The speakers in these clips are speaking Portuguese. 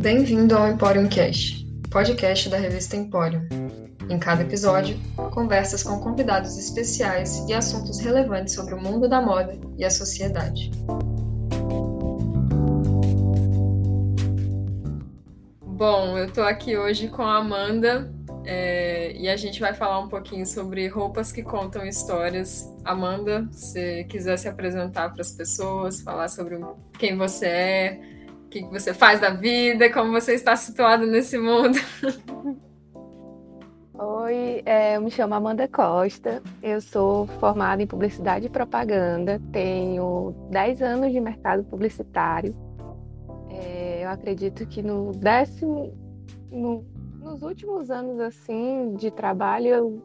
Bem-vindo ao Emporium Cast, podcast da revista Emporium. Em cada episódio, conversas com convidados especiais e assuntos relevantes sobre o mundo da moda e a sociedade. Bom, eu estou aqui hoje com a Amanda é, e a gente vai falar um pouquinho sobre roupas que contam histórias. Amanda, se quiser se apresentar para as pessoas, falar sobre quem você é, que você faz da vida, como você está situado nesse mundo. Oi, é, eu me chamo Amanda Costa, eu sou formada em Publicidade e Propaganda, tenho 10 anos de mercado publicitário. É, eu acredito que no décimo, no nos últimos anos assim de trabalho, eu,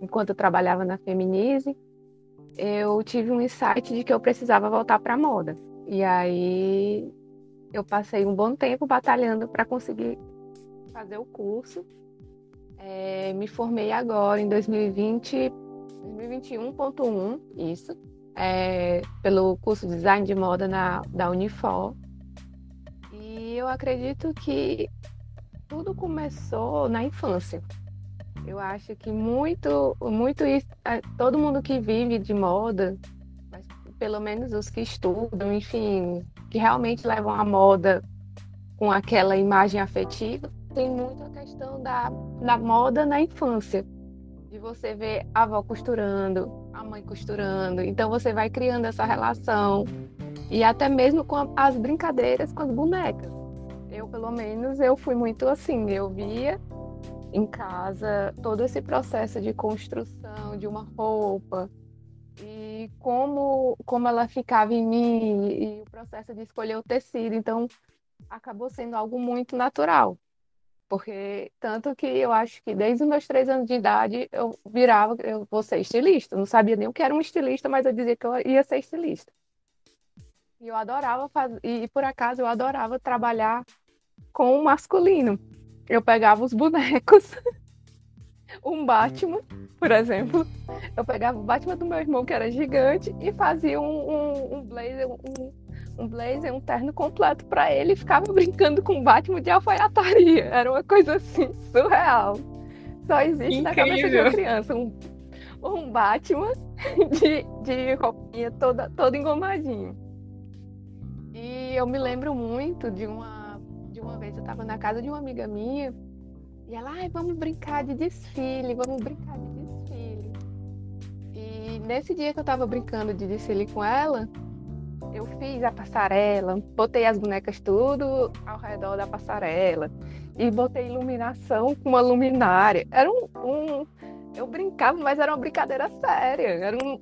enquanto eu trabalhava na Feminize, eu tive um insight de que eu precisava voltar para moda. E aí eu passei um bom tempo batalhando para conseguir fazer o curso. É, me formei agora em 2020, 2021.1, isso, é, pelo curso de design de moda na, da Unifor. E eu acredito que tudo começou na infância. Eu acho que muito, muito isso, todo mundo que vive de moda, mas pelo menos os que estudam, enfim, que realmente levam a moda com aquela imagem afetiva, tem muito a questão da, da moda na infância. De você ver a avó costurando, a mãe costurando. Então você vai criando essa relação. E até mesmo com as brincadeiras com as bonecas eu, pelo menos, eu fui muito assim. Eu via em casa todo esse processo de construção de uma roupa e como, como ela ficava em mim e o processo de escolher o tecido. Então, acabou sendo algo muito natural. Porque tanto que eu acho que desde os meus três anos de idade eu virava, eu vou ser estilista. Não sabia nem o que era um estilista, mas eu dizia que eu ia ser estilista. E eu adorava fazer, e por acaso eu adorava trabalhar com o masculino. Eu pegava os bonecos, um Batman, por exemplo. Eu pegava o Batman do meu irmão, que era gigante, e fazia um, um, um blazer, um, um blazer, um terno completo para ele e ficava brincando com o Batman de alfaiataria. Era uma coisa assim, surreal. Só existe Incrível. na cabeça de uma criança um, um Batman de, de roupinha toda, todo engomadinho. E eu me lembro muito de uma uma vez eu estava na casa de uma amiga minha e ela, ai, vamos brincar de desfile, vamos brincar de desfile. E nesse dia que eu estava brincando de desfile com ela, eu fiz a passarela, botei as bonecas tudo ao redor da passarela e botei iluminação com uma luminária. Era um, um eu brincava, mas era uma brincadeira séria, era um,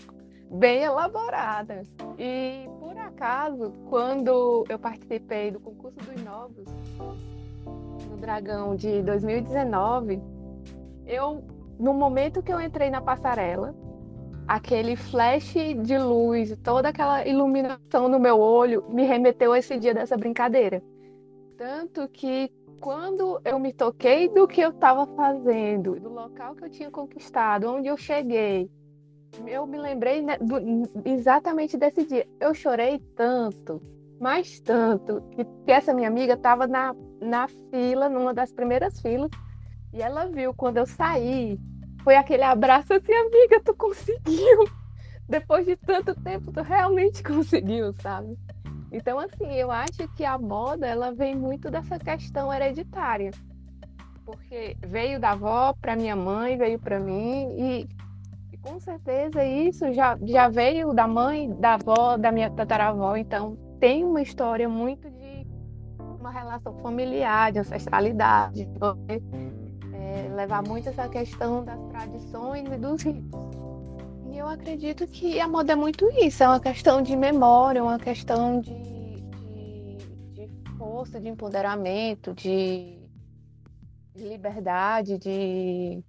bem elaborada. E por acaso, quando eu participei do concurso dos novos no Dragão de 2019, eu no momento que eu entrei na passarela, aquele flash de luz, toda aquela iluminação no meu olho me remeteu a esse dia dessa brincadeira. Tanto que quando eu me toquei do que eu estava fazendo, do local que eu tinha conquistado, onde eu cheguei, eu me lembrei né, do, exatamente desse dia. Eu chorei tanto, mais tanto, que, que essa minha amiga estava na, na fila, numa das primeiras filas, e ela viu quando eu saí. Foi aquele abraço assim, amiga, tu conseguiu. Depois de tanto tempo, tu realmente conseguiu, sabe? Então, assim, eu acho que a moda, ela vem muito dessa questão hereditária. Porque veio da avó para minha mãe, veio para mim, e com certeza isso já, já veio da mãe, da avó, da minha tataravó, então tem uma história muito de uma relação familiar, de ancestralidade, de é, levar muito essa questão das tradições e dos ritos. E eu acredito que a moda é muito isso, é uma questão de memória, uma questão de, de, de força, de empoderamento, de, de liberdade, de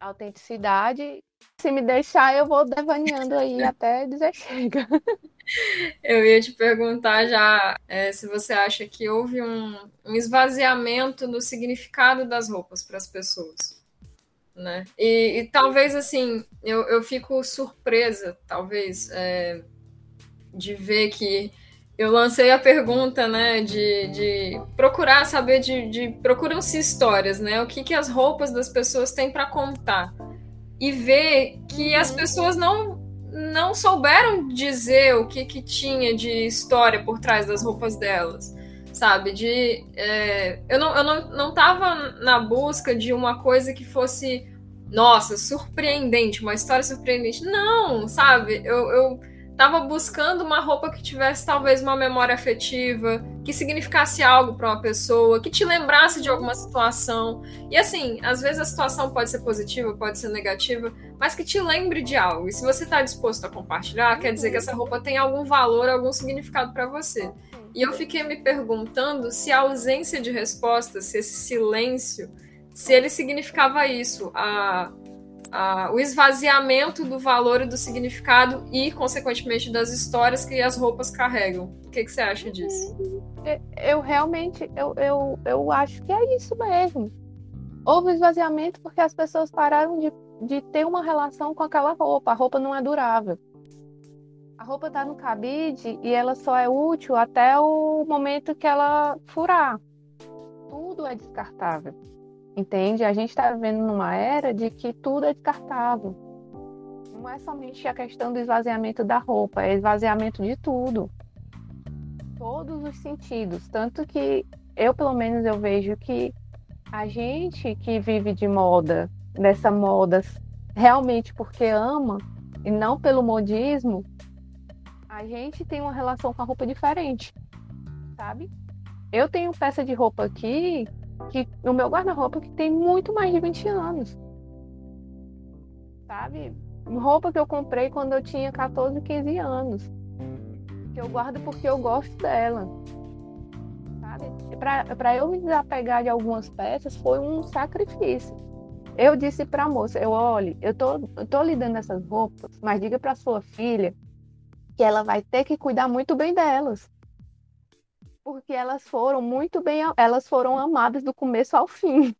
autenticidade se me deixar, eu vou devaneando aí até dizer chega. Eu ia te perguntar já é, se você acha que houve um, um esvaziamento do significado das roupas para as pessoas. Né? E, e, talvez assim, eu, eu fico surpresa, talvez, é, de ver que eu lancei a pergunta, né, de, de procurar saber de, de procuram-se histórias, né? O que, que as roupas das pessoas têm para contar e ver que as uhum. pessoas não não souberam dizer o que, que tinha de história por trás das roupas delas, sabe? De é, eu não eu não, não tava na busca de uma coisa que fosse nossa surpreendente, uma história surpreendente. Não, sabe? Eu, eu Tava buscando uma roupa que tivesse talvez uma memória afetiva, que significasse algo para uma pessoa, que te lembrasse de alguma situação. E assim, às vezes a situação pode ser positiva, pode ser negativa, mas que te lembre de algo. E se você está disposto a compartilhar, quer dizer que essa roupa tem algum valor, algum significado para você. E eu fiquei me perguntando se a ausência de resposta, se esse silêncio, se ele significava isso, a o esvaziamento do valor e do significado e, consequentemente, das histórias que as roupas carregam. O que, que você acha disso? É, eu realmente, eu, eu, eu acho que é isso mesmo. Houve esvaziamento porque as pessoas pararam de, de ter uma relação com aquela roupa. A roupa não é durável. A roupa está no cabide e ela só é útil até o momento que ela furar. Tudo é descartável. Entende? A gente está vivendo numa era de que tudo é descartável. Não é somente a questão do esvaziamento da roupa, é esvaziamento de tudo. Todos os sentidos. Tanto que eu, pelo menos, eu vejo que a gente que vive de moda, dessa moda realmente porque ama e não pelo modismo, a gente tem uma relação com a roupa diferente, sabe? Eu tenho peça de roupa aqui que no meu guarda-roupa que tem muito mais de 20 anos. Sabe? Roupa que eu comprei quando eu tinha 14, 15 anos. Que eu guardo porque eu gosto dela. Sabe? Para eu me desapegar de algumas peças foi um sacrifício. Eu disse para a moça, eu olhe, eu tô, eu tô lhe dando essas roupas, mas diga para sua filha que ela vai ter que cuidar muito bem delas porque elas foram muito bem, elas foram amadas do começo ao fim.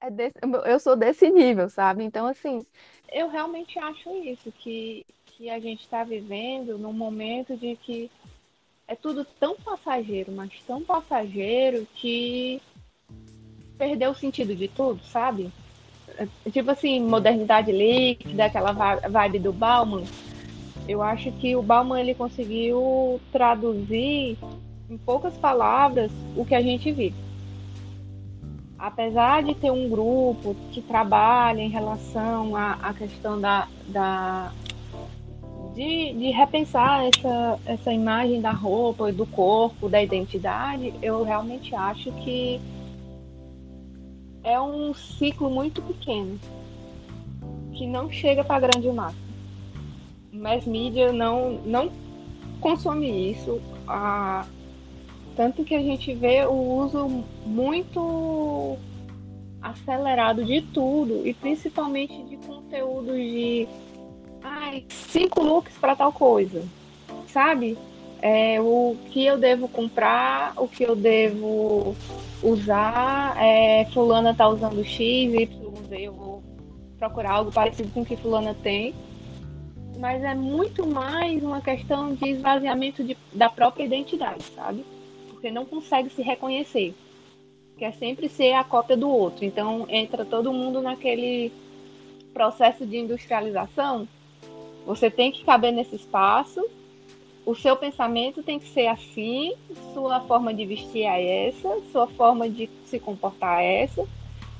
É desse, eu sou desse nível, sabe? Então, assim, eu realmente acho isso, que, que a gente está vivendo num momento de que é tudo tão passageiro, mas tão passageiro que perdeu o sentido de tudo, sabe? É, tipo assim, modernidade líquida, aquela vibe do Bauman. Eu acho que o Bauman ele conseguiu traduzir em poucas palavras, o que a gente vive. Apesar de ter um grupo que trabalha em relação à, questão da, da de, de, repensar essa, essa imagem da roupa, do corpo, da identidade, eu realmente acho que é um ciclo muito pequeno que não chega para a grande massa. Mass mídia não, não consome isso. A, tanto que a gente vê o uso muito acelerado de tudo, e principalmente de conteúdos de ai, cinco looks para tal coisa, sabe? É, o que eu devo comprar, o que eu devo usar, é, fulana tá usando X, Y, Z, eu vou procurar algo parecido com o que fulana tem. Mas é muito mais uma questão de esvaziamento de, da própria identidade, sabe? Porque não consegue se reconhecer. Quer sempre ser a cópia do outro. Então entra todo mundo naquele processo de industrialização. Você tem que caber nesse espaço. O seu pensamento tem que ser assim, sua forma de vestir é essa, sua forma de se comportar é essa.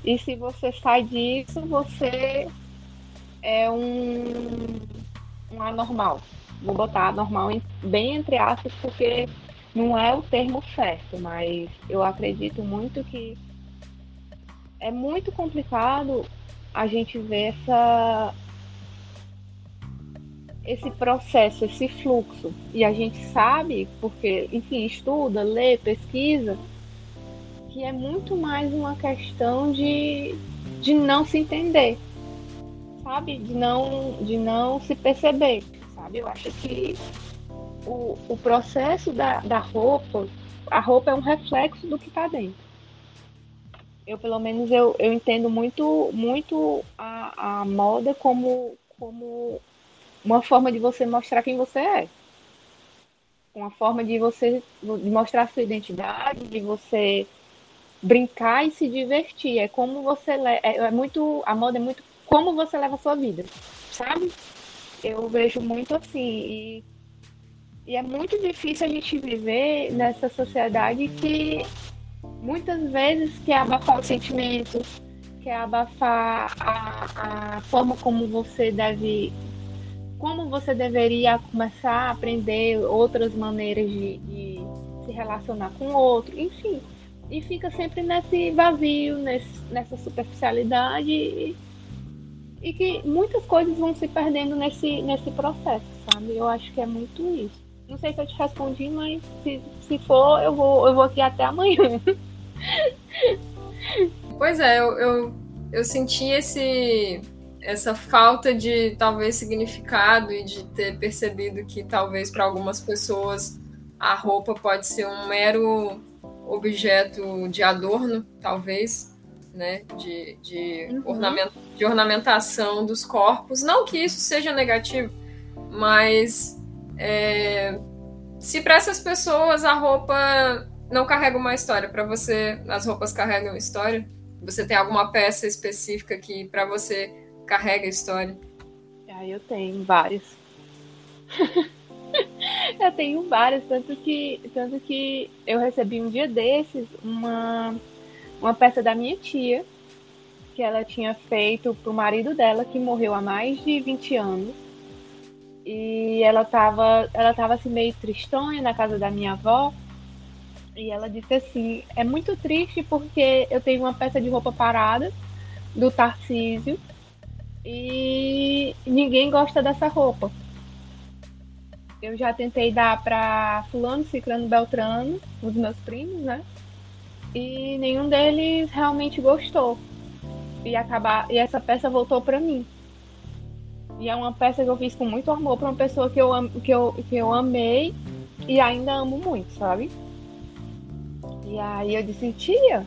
E se você sai disso, você é um, um anormal. Vou botar anormal bem entre aspas, porque não é o termo certo, mas eu acredito muito que é muito complicado a gente ver essa esse processo, esse fluxo. E a gente sabe, porque, enfim, estuda, lê, pesquisa, que é muito mais uma questão de, de não se entender, sabe? De não, de não se perceber, sabe? Eu acho que o, o processo da, da roupa, a roupa é um reflexo do que está dentro. Eu, pelo menos, eu, eu entendo muito, muito a, a moda como, como uma forma de você mostrar quem você é. uma forma de você de mostrar sua identidade, de você brincar e se divertir. É como você é, é muito a moda é muito como você leva a sua vida, sabe? Eu vejo muito assim e, e é muito difícil a gente viver nessa sociedade que muitas vezes quer abafar os sentimentos, quer abafar a, a forma como você deve como você deveria começar a aprender outras maneiras de, de se relacionar com o outro, enfim. E fica sempre nesse vazio, nesse, nessa superficialidade e, e que muitas coisas vão se perdendo nesse, nesse processo, sabe? Eu acho que é muito isso. Não sei se eu te respondi, mas se, se for, eu vou, eu vou aqui até amanhã. Pois é, eu, eu, eu senti esse essa falta de talvez significado e de ter percebido que talvez para algumas pessoas a roupa pode ser um mero objeto de adorno, talvez, né, de, de, uhum. ornament, de ornamentação dos corpos. Não que isso seja negativo, mas é, se para essas pessoas a roupa não carrega uma história, para você as roupas carregam história. Você tem alguma peça específica que para você carrega história? Ah, eu tenho várias. eu tenho várias, tanto que, tanto que eu recebi um dia desses uma, uma peça da minha tia, que ela tinha feito pro marido dela, que morreu há mais de 20 anos. E ela tava, ela tava assim meio tristonha na casa da minha avó. E ela disse assim: é muito triste porque eu tenho uma peça de roupa parada do Tarcísio e ninguém gosta dessa roupa. Eu já tentei dar para fulano, ciclano, beltrano, os meus primos, né? E nenhum deles realmente gostou. E acabar e essa peça voltou para mim. E é uma peça que eu fiz com muito amor para uma pessoa que eu, que, eu, que eu amei e ainda amo muito, sabe? E aí eu disse, tia,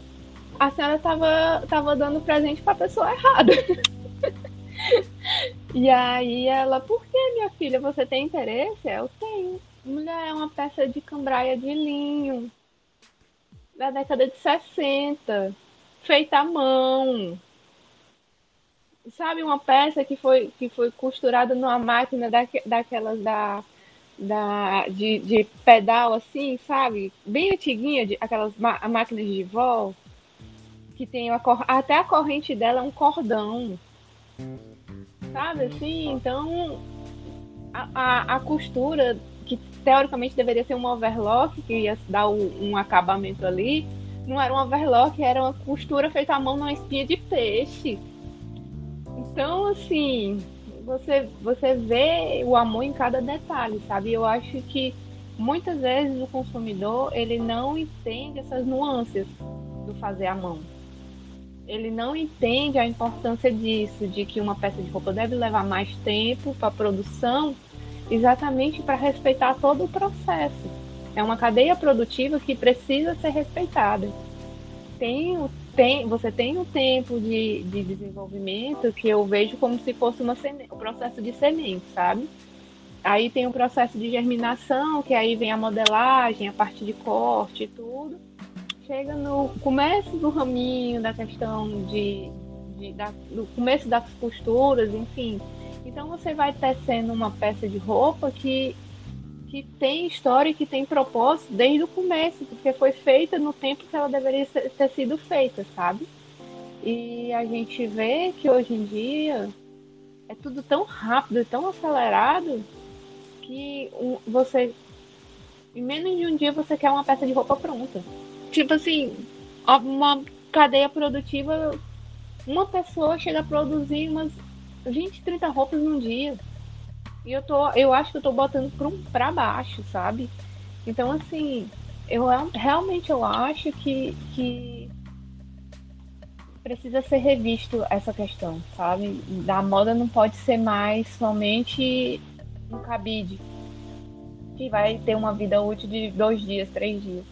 a senhora tava, tava dando presente para a pessoa errada. e aí ela, por que, minha filha, você tem interesse? Eu tenho. Mulher, é uma peça de cambraia de linho da década de 60, feita à mão. Sabe, uma peça que foi, que foi costurada numa máquina da, daquelas da, da, de, de pedal assim, sabe? Bem antiguinha, de, aquelas máquinas de vó, que tem uma, até a corrente dela é um cordão sabe assim? Então, a, a, a, costura, que teoricamente deveria ser um overlock, que ia dar um, um acabamento ali, não era um overlock, era uma costura feita à mão numa espinha de peixe. Então, assim, você, você vê o amor em cada detalhe, sabe? Eu acho que muitas vezes o consumidor ele não entende essas nuances do fazer à mão ele não entende a importância disso, de que uma peça de roupa deve levar mais tempo para produção, exatamente para respeitar todo o processo. É uma cadeia produtiva que precisa ser respeitada. Tem, tem, você tem um tempo de, de desenvolvimento que eu vejo como se fosse uma o processo de semente, sabe? Aí tem o processo de germinação, que aí vem a modelagem, a parte de corte e tudo chega no começo do raminho da questão de, de da, do começo das costuras, enfim. Então você vai tecendo uma peça de roupa que, que tem história e que tem propósito desde o começo, porque foi feita no tempo que ela deveria ter sido feita, sabe? E a gente vê que hoje em dia é tudo tão rápido, tão acelerado, que você, em menos de um dia, você quer uma peça de roupa pronta tipo assim, uma cadeia produtiva, uma pessoa chega a produzir umas 20, 30 roupas num dia. E eu tô, eu acho que eu tô botando para baixo, sabe? Então assim, eu realmente eu acho que, que precisa ser revisto essa questão, sabe? Da moda não pode ser mais somente um cabide que vai ter uma vida útil de dois dias, três dias.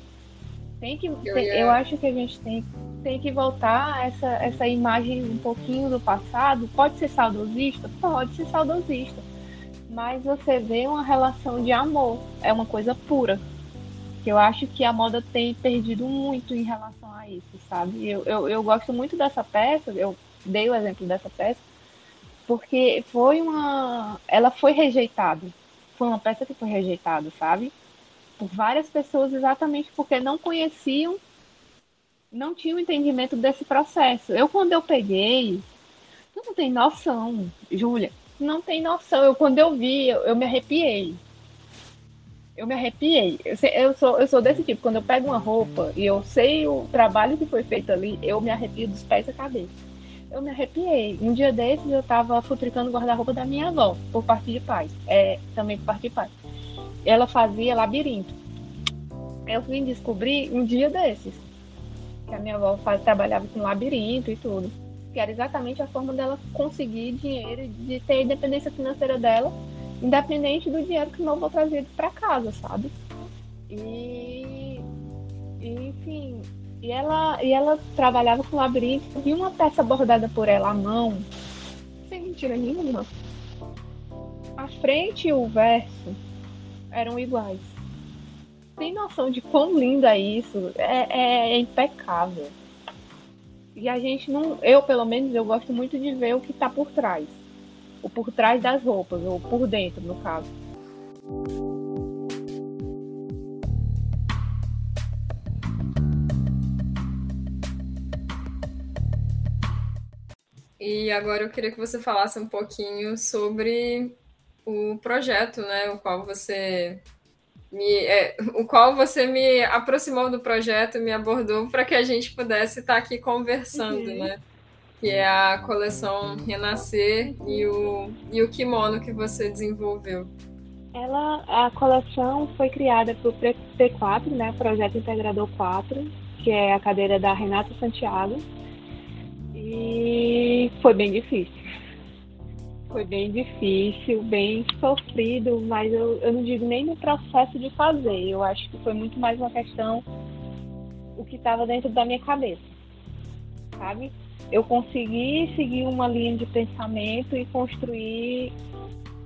Tem que, eu, tem, eu acho que a gente tem, tem que voltar essa, essa imagem um pouquinho do passado. Pode ser saudosista? Pode ser saudosista. Mas você vê uma relação de amor, é uma coisa pura. Que eu acho que a moda tem perdido muito em relação a isso, sabe? Eu, eu, eu gosto muito dessa peça, eu dei o exemplo dessa peça, porque foi uma. Ela foi rejeitada. Foi uma peça que foi rejeitada, sabe? Por várias pessoas, exatamente porque não conheciam, não tinham entendimento desse processo. Eu, quando eu peguei, tu não tem noção, Júlia, não tem noção. Eu, quando eu vi, eu, eu me arrepiei. Eu me arrepiei. Eu, eu, sou, eu sou desse tipo. Quando eu pego uma roupa e eu sei o trabalho que foi feito ali, eu me arrepio dos pés à cabeça. Eu me arrepiei. Um dia desses eu tava futricando o guarda-roupa da minha avó, por parte de pai. É, também por parte de pai. Ela fazia labirinto. Eu vim descobrir um dia desses. Que a minha avó faz, trabalhava com labirinto e tudo que era exatamente a forma dela conseguir dinheiro, de ter a independência financeira dela, independente do dinheiro que o avô trazia para casa, sabe? E, enfim, e ela, e ela trabalhava com labirinto e uma peça bordada por ela à mão, sem mentira nenhuma. A frente e o verso eram iguais. Tem noção de quão linda é isso? É, é, é impecável. E a gente não, eu pelo menos, eu gosto muito de ver o que está por trás. O por trás das roupas, ou por dentro, no caso. E agora eu queria que você falasse um pouquinho sobre o projeto, né, o qual você me, é, o qual você me aproximou do projeto, me abordou para que a gente pudesse estar tá aqui conversando, uhum. né? Que é a coleção Renascer e o, e o kimono que você desenvolveu. Ela, a coleção foi criada para o P4, né? Projeto Integrador 4, que é a cadeira da Renata Santiago. E foi bem difícil foi bem difícil, bem sofrido, mas eu, eu não digo nem no processo de fazer. Eu acho que foi muito mais uma questão o que estava dentro da minha cabeça, sabe? Eu consegui seguir uma linha de pensamento e construir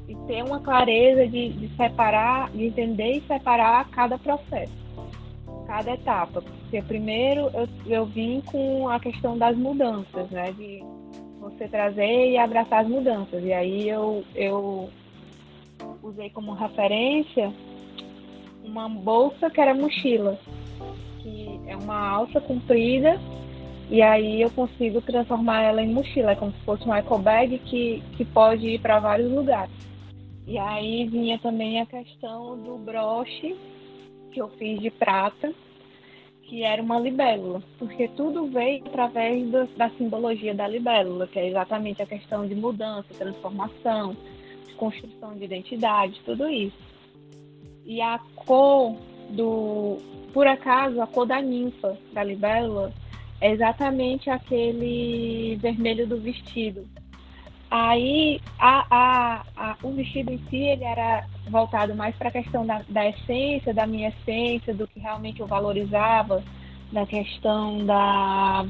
e ter uma clareza de, de separar, de entender e separar cada processo, cada etapa. Porque primeiro eu, eu vim com a questão das mudanças, né? De, você trazer e abraçar as mudanças. E aí eu, eu usei como referência uma bolsa que era mochila, que é uma alça comprida, e aí eu consigo transformar ela em mochila, é como se fosse um eco bag que, que pode ir para vários lugares. E aí vinha também a questão do broche que eu fiz de prata, que era uma libélula, porque tudo veio através do, da simbologia da libélula, que é exatamente a questão de mudança, transformação, construção de identidade, tudo isso. E a cor do, por acaso, a cor da ninfa da libélula é exatamente aquele vermelho do vestido. Aí a, a, a, o vestido em si ele era voltado mais para a questão da, da essência, da minha essência, do que realmente eu valorizava, da questão da.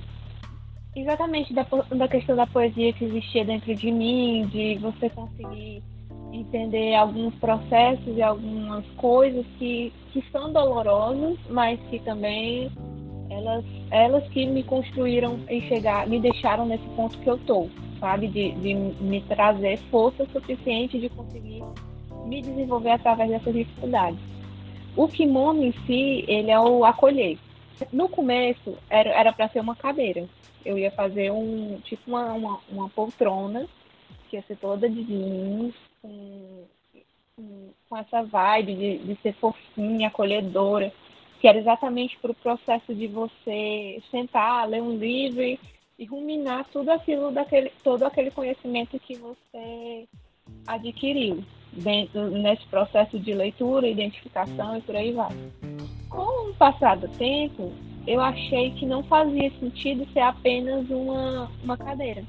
Exatamente, da, da questão da poesia que existia dentro de mim, de você conseguir entender alguns processos e algumas coisas que, que são dolorosas, mas que também elas, elas que me construíram e chegar, me deixaram nesse ponto que eu tô, sabe? De, de me trazer força suficiente de conseguir me desenvolver através dessas dificuldades. O kimono em si, ele é o acolher. No começo, era para ser uma cadeira. Eu ia fazer um tipo uma, uma, uma poltrona, que ia ser toda de jeans, com, com essa vibe de, de ser fofinha, acolhedora, que era exatamente para o processo de você sentar, ler um livro e ruminar tudo aquilo daquele, todo aquele conhecimento que você adquiriu dentro, nesse processo de leitura, identificação e por aí vai. Com o passar do tempo, eu achei que não fazia sentido ser apenas uma, uma cadeira,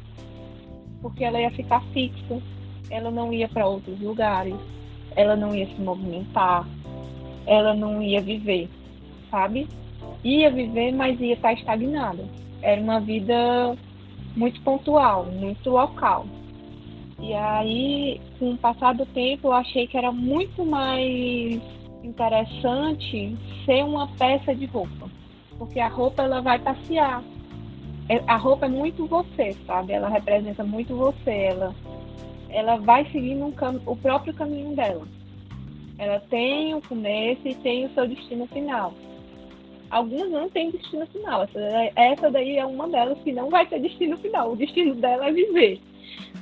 porque ela ia ficar fixa, ela não ia para outros lugares, ela não ia se movimentar, ela não ia viver, sabe? Ia viver, mas ia estar estagnada. Era uma vida muito pontual, muito local. E aí, com o passar do tempo, eu achei que era muito mais interessante ser uma peça de roupa, porque a roupa ela vai passear. É, a roupa é muito você, sabe? Ela representa muito você. Ela, ela vai seguindo um cam o próprio caminho dela. Ela tem o começo e tem o seu destino final. Algumas não têm destino final. Essa, daí é uma delas que não vai ter destino final. O destino dela é viver.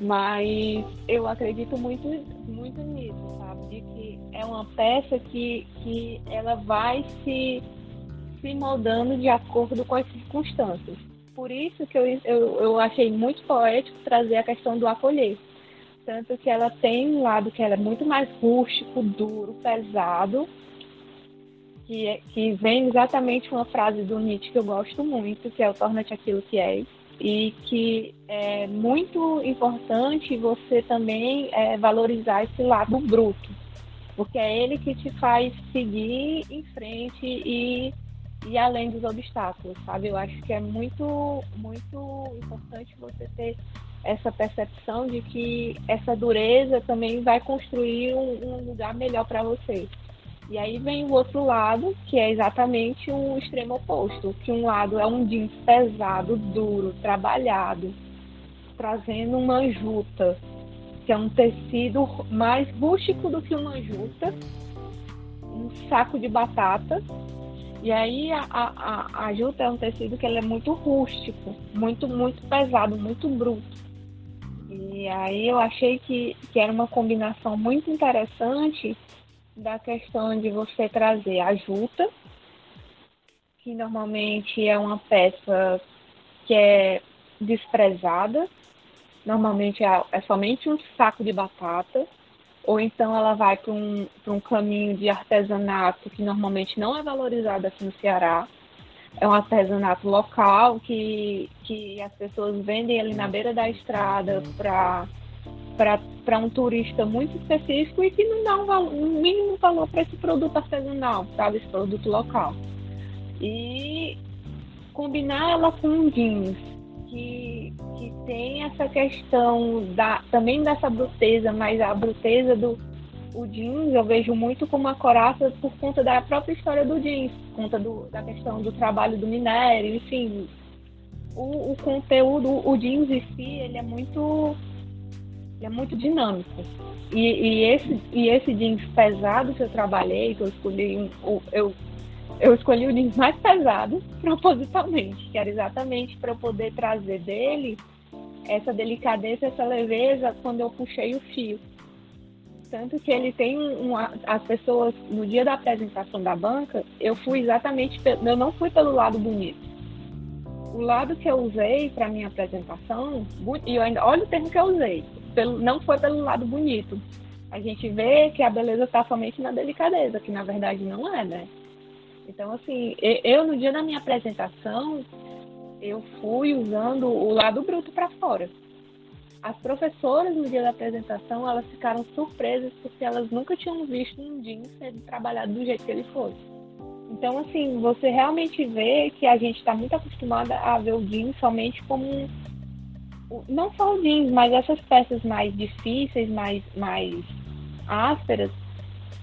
Mas eu acredito muito, muito nisso, sabe? De que é uma peça que, que ela vai se, se moldando de acordo com as circunstâncias. Por isso que eu, eu, eu achei muito poético trazer a questão do acolher. Tanto que ela tem um lado que ela é muito mais rústico, duro, pesado, que, é, que vem exatamente uma frase do Nietzsche que eu gosto muito, que é o torna-te aquilo que és e que é muito importante você também é, valorizar esse lado bruto, porque é ele que te faz seguir em frente e, e além dos obstáculos, sabe? Eu acho que é muito, muito importante você ter essa percepção de que essa dureza também vai construir um, um lugar melhor para você. E aí vem o outro lado, que é exatamente o extremo oposto, que um lado é um jeans pesado, duro, trabalhado, trazendo uma juta, que é um tecido mais rústico do que uma juta, um saco de batata. E aí a, a, a juta é um tecido que ele é muito rústico, muito, muito pesado, muito bruto. E aí eu achei que, que era uma combinação muito interessante da questão de você trazer a juta, que normalmente é uma peça que é desprezada, normalmente é, é somente um saco de batata, ou então ela vai para um, um caminho de artesanato que normalmente não é valorizado aqui no Ceará. É um artesanato local que, que as pessoas vendem ali na beira da estrada para para um turista muito específico e que não dá um, valor, um mínimo valor para esse produto artesanal, sabe? Esse produto local. E combinar ela com jeans que, que tem essa questão da, também dessa bruteza, mas a bruteza do o jeans eu vejo muito como uma coraça por conta da própria história do jeans, por conta do, da questão do trabalho do minério, enfim. O, o conteúdo, o jeans em si, ele é muito é muito dinâmico. E, e, esse, e esse jeans pesado que eu trabalhei, que eu escolhi, eu, eu escolhi o jeans mais pesado propositalmente, que era exatamente para eu poder trazer dele essa delicadeza, essa leveza quando eu puxei o fio. Tanto que ele tem um, as pessoas, no dia da apresentação da banca, eu fui exatamente, eu não fui pelo lado bonito. O lado que eu usei para minha apresentação, e eu ainda, olha o termo que eu usei, pelo, não foi pelo lado bonito. A gente vê que a beleza está somente na delicadeza, que na verdade não é, né? Então, assim, eu no dia da minha apresentação, eu fui usando o lado bruto para fora. As professoras no dia da apresentação, elas ficaram surpresas porque elas nunca tinham visto um jeans sendo trabalhado do jeito que ele fosse. Então, assim, você realmente vê que a gente está muito acostumada a ver o jeans somente como não só o jeans, mas essas peças mais difíceis, mais, mais ásperas,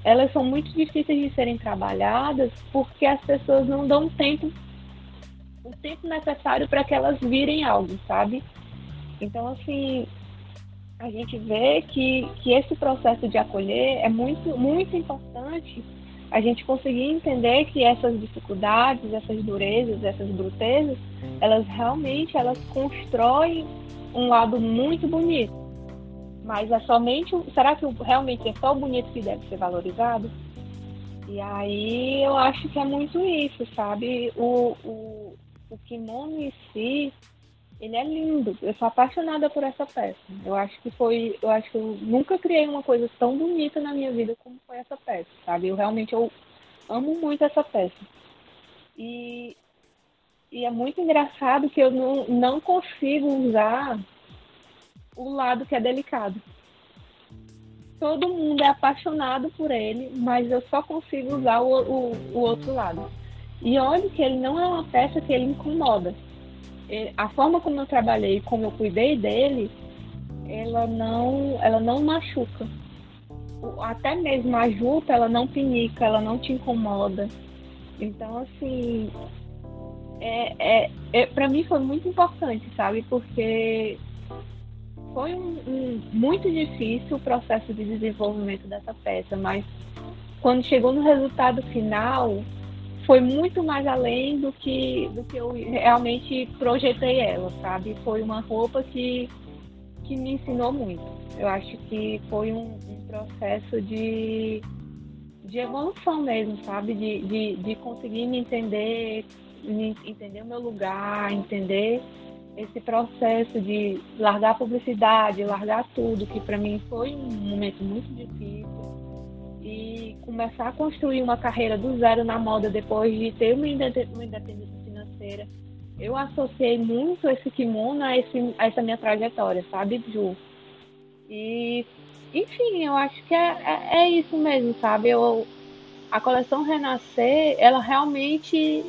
elas são muito difíceis de serem trabalhadas porque as pessoas não dão tempo, o tempo necessário para que elas virem algo, sabe? Então, assim, a gente vê que, que esse processo de acolher é muito, muito importante a gente conseguir entender que essas dificuldades, essas durezas, essas brutezas, elas realmente elas constroem um lado muito bonito. Mas é somente. Será que realmente é só o bonito que deve ser valorizado? E aí eu acho que é muito isso, sabe? O, o, o kimono em si, ele é lindo. Eu sou apaixonada por essa peça. Eu acho que foi. Eu acho que eu nunca criei uma coisa tão bonita na minha vida como foi essa peça, sabe? Eu realmente eu amo muito essa peça. E e é muito engraçado que eu não, não consigo usar o lado que é delicado. Todo mundo é apaixonado por ele, mas eu só consigo usar o, o, o outro lado. E olha que ele não é uma peça que ele incomoda. A forma como eu trabalhei, como eu cuidei dele, ela não, ela não machuca. Até mesmo a juta, ela não pinica, ela não te incomoda. Então, assim, é, é, é para mim foi muito importante, sabe? Porque foi um, um, muito difícil o processo de desenvolvimento dessa peça, mas quando chegou no resultado final, foi muito mais além do que, do que eu realmente projetei ela, sabe? Foi uma roupa que, que me ensinou muito. Eu acho que foi um, um processo de, de evolução mesmo, sabe? De, de, de conseguir me entender, me entender o meu lugar, entender esse processo de largar a publicidade, largar tudo, que para mim foi um momento muito difícil e começar a construir uma carreira do zero na moda depois de ter uma independência financeira. Eu associei muito esse kimono a, esse, a essa minha trajetória, sabe, Ju? E, enfim, eu acho que é, é, é isso mesmo, sabe? Eu, a coleção Renascer, ela realmente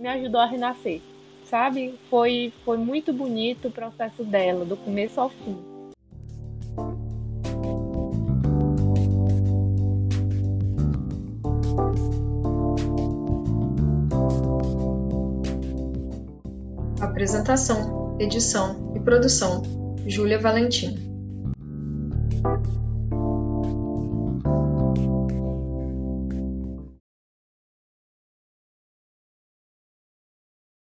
me ajudou a renascer, sabe? Foi, foi muito bonito o processo dela, do começo ao fim. Apresentação, edição e produção: Júlia Valentim.